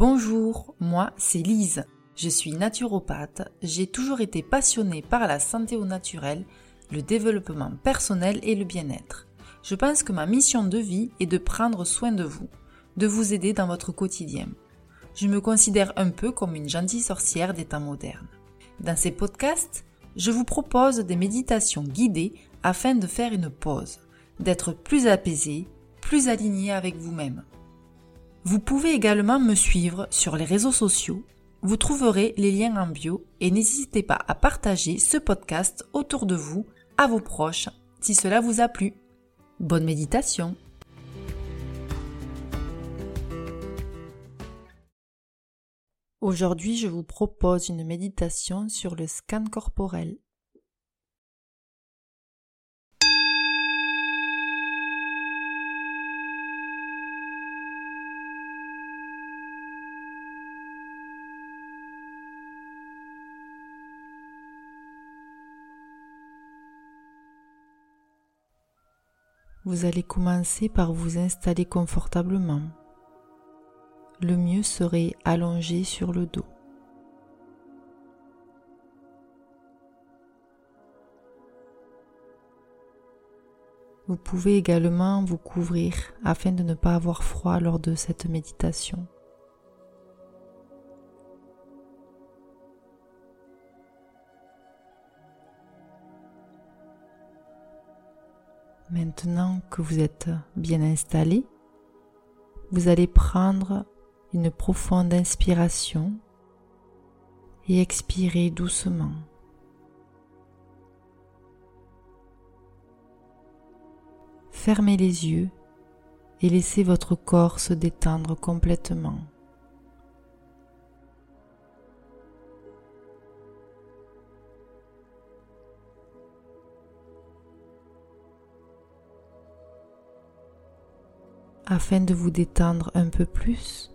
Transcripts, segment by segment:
Bonjour, moi c'est Lise. Je suis naturopathe. J'ai toujours été passionnée par la santé au naturel, le développement personnel et le bien-être. Je pense que ma mission de vie est de prendre soin de vous, de vous aider dans votre quotidien. Je me considère un peu comme une gentille sorcière des temps modernes. Dans ces podcasts, je vous propose des méditations guidées afin de faire une pause, d'être plus apaisé, plus aligné avec vous-même. Vous pouvez également me suivre sur les réseaux sociaux. Vous trouverez les liens en bio et n'hésitez pas à partager ce podcast autour de vous, à vos proches, si cela vous a plu. Bonne méditation Aujourd'hui, je vous propose une méditation sur le scan corporel. Vous allez commencer par vous installer confortablement. Le mieux serait allongé sur le dos. Vous pouvez également vous couvrir afin de ne pas avoir froid lors de cette méditation. Maintenant que vous êtes bien installé, vous allez prendre une profonde inspiration et expirer doucement. Fermez les yeux et laissez votre corps se détendre complètement. Afin de vous détendre un peu plus,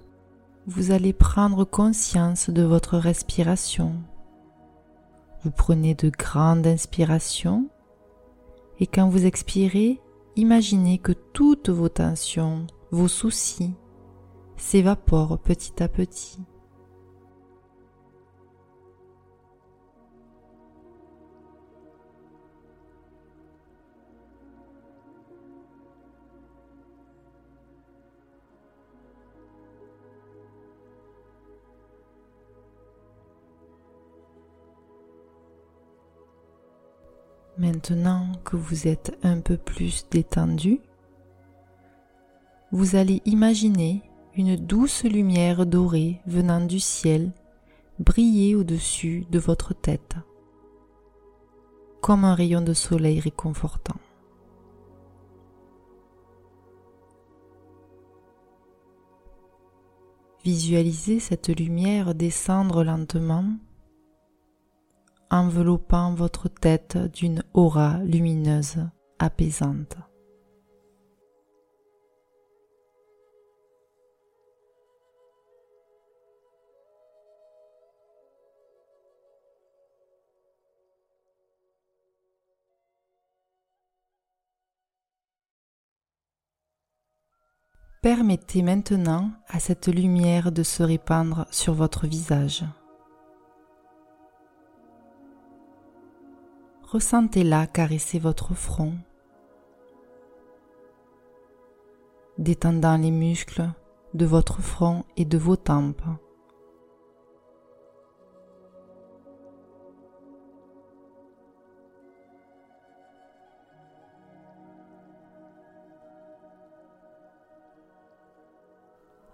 vous allez prendre conscience de votre respiration. Vous prenez de grandes inspirations et quand vous expirez, imaginez que toutes vos tensions, vos soucis s'évaporent petit à petit. Maintenant que vous êtes un peu plus détendu, vous allez imaginer une douce lumière dorée venant du ciel briller au-dessus de votre tête, comme un rayon de soleil réconfortant. Visualisez cette lumière descendre lentement enveloppant votre tête d'une aura lumineuse apaisante. Permettez maintenant à cette lumière de se répandre sur votre visage. Ressentez-la caresser votre front, détendant les muscles de votre front et de vos tempes.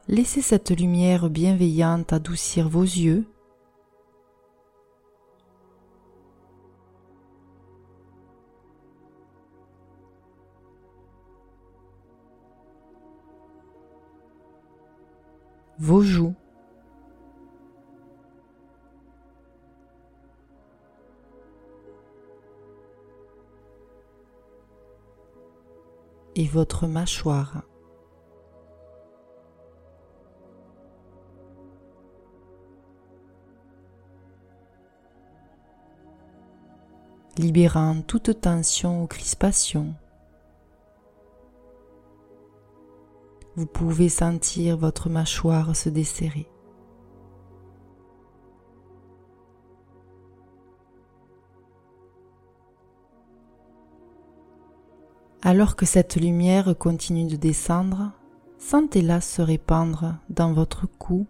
Laissez cette lumière bienveillante adoucir vos yeux vos joues. et votre mâchoire. libérant toute tension ou crispation. Vous pouvez sentir votre mâchoire se desserrer. Alors que cette lumière continue de descendre, sentez-la se répandre dans votre cou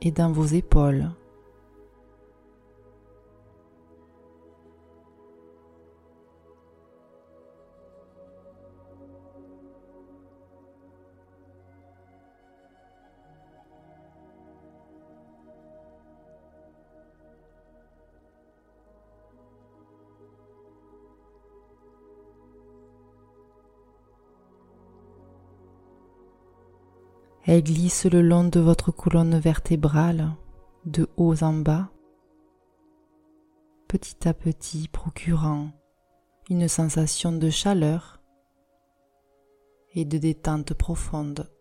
et dans vos épaules. Elle glisse le long de votre colonne vertébrale, de haut en bas, petit à petit procurant une sensation de chaleur et de détente profonde.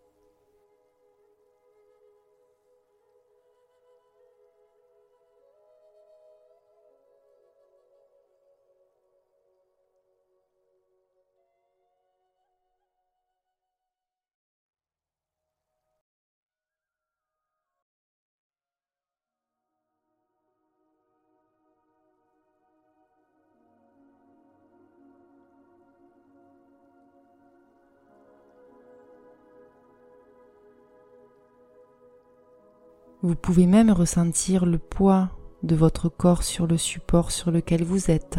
Vous pouvez même ressentir le poids de votre corps sur le support sur lequel vous êtes.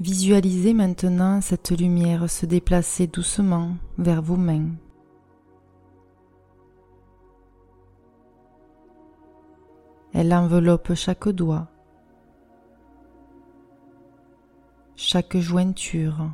Visualisez maintenant cette lumière se déplacer doucement vers vos mains. Elle enveloppe chaque doigt, chaque jointure.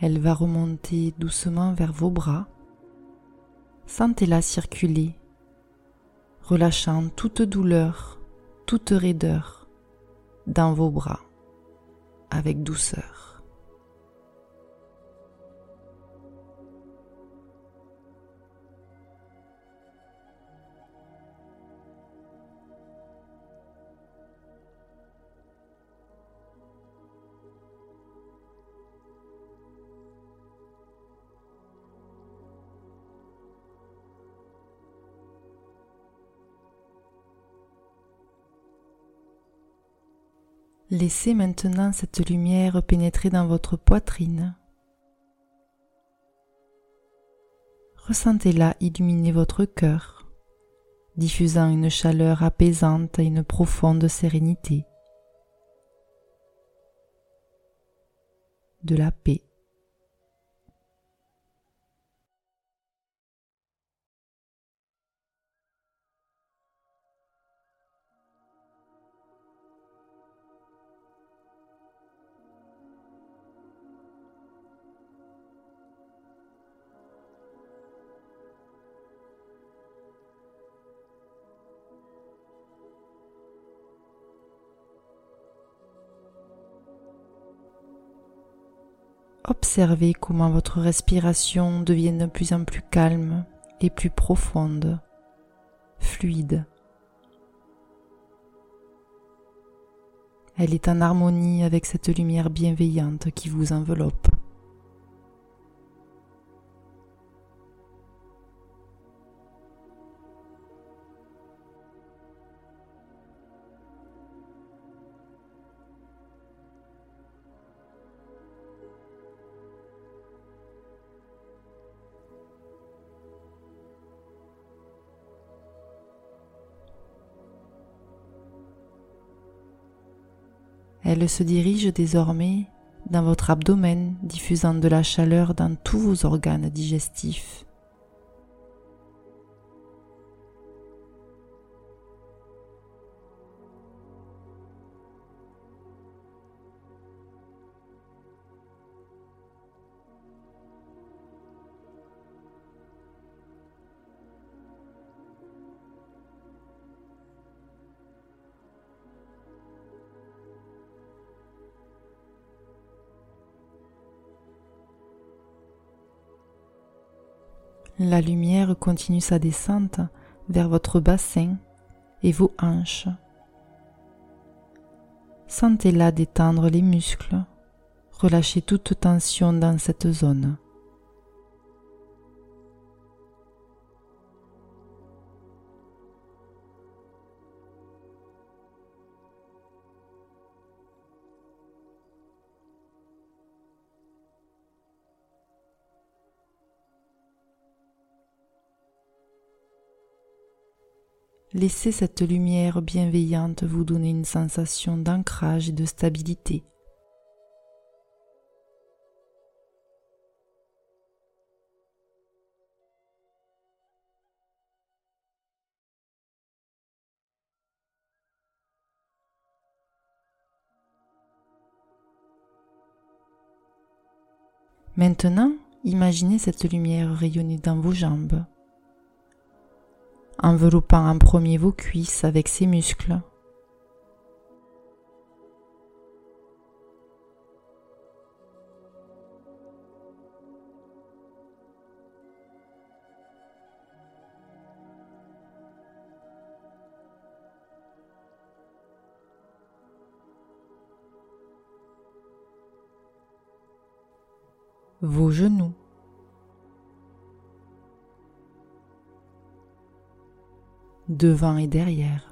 Elle va remonter doucement vers vos bras. Sentez-la circuler, relâchant toute douleur, toute raideur dans vos bras avec douceur. Laissez maintenant cette lumière pénétrer dans votre poitrine. Ressentez-la illuminer votre cœur, diffusant une chaleur apaisante et une profonde sérénité. De la paix. Observez comment votre respiration devient de plus en plus calme et plus profonde, fluide. Elle est en harmonie avec cette lumière bienveillante qui vous enveloppe. Elle se dirige désormais dans votre abdomen, diffusant de la chaleur dans tous vos organes digestifs. La lumière continue sa descente vers votre bassin et vos hanches. Sentez-la détendre les muscles, relâchez toute tension dans cette zone. Laissez cette lumière bienveillante vous donner une sensation d'ancrage et de stabilité. Maintenant, imaginez cette lumière rayonner dans vos jambes, enveloppant en premier vos cuisses avec ses muscles. vos genoux, devant et derrière.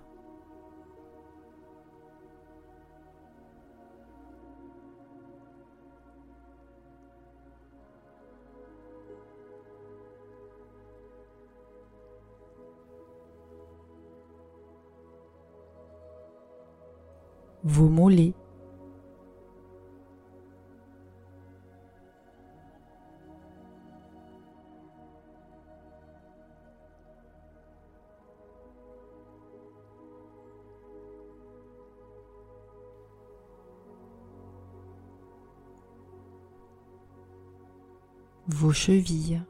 vos mollets, chevilles.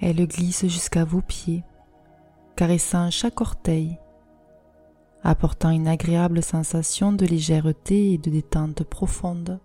Elle glisse jusqu'à vos pieds, caressant chaque orteil apportant une agréable sensation de légèreté et de détente profonde.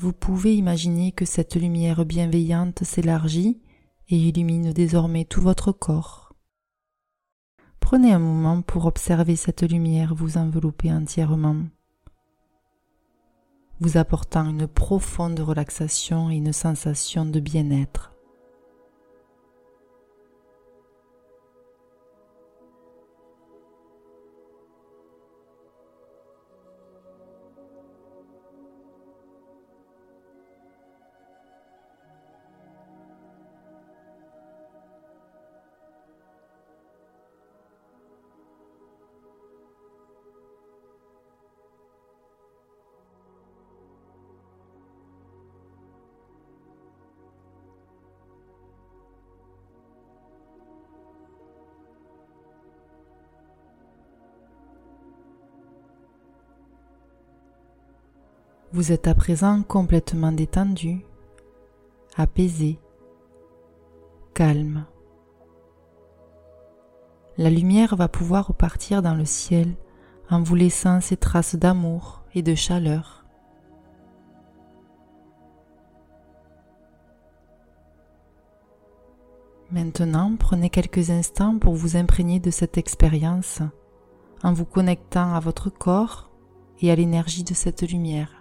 Vous pouvez imaginer que cette lumière bienveillante s'élargit et illumine désormais tout votre corps. Prenez un moment pour observer cette lumière vous envelopper entièrement, vous apportant une profonde relaxation et une sensation de bien-être. Vous êtes à présent complètement détendu, apaisé, calme. La lumière va pouvoir repartir dans le ciel en vous laissant ses traces d'amour et de chaleur. Maintenant, prenez quelques instants pour vous imprégner de cette expérience en vous connectant à votre corps et à l'énergie de cette lumière.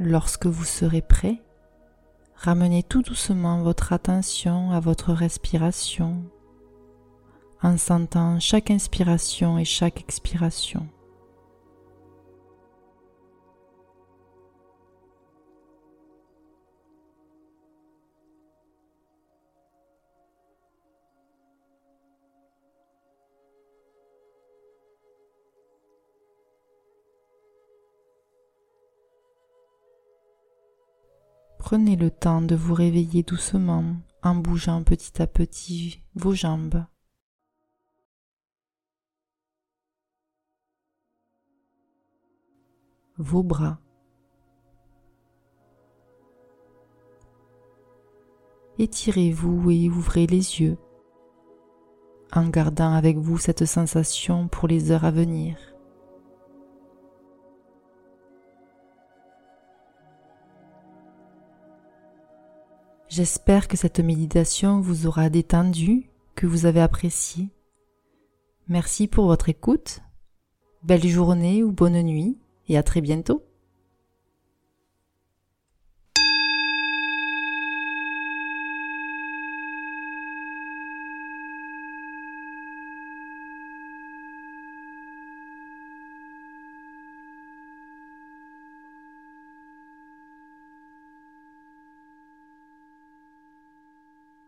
Lorsque vous serez prêt, ramenez tout doucement votre attention à votre respiration en sentant chaque inspiration et chaque expiration. Prenez le temps de vous réveiller doucement en bougeant petit à petit vos jambes. vos bras. Étirez-vous et ouvrez les yeux en gardant avec vous cette sensation pour les heures à venir. J'espère que cette méditation vous aura détendu, que vous avez apprécié. Merci pour votre écoute. Belle journée ou bonne nuit et à très bientôt.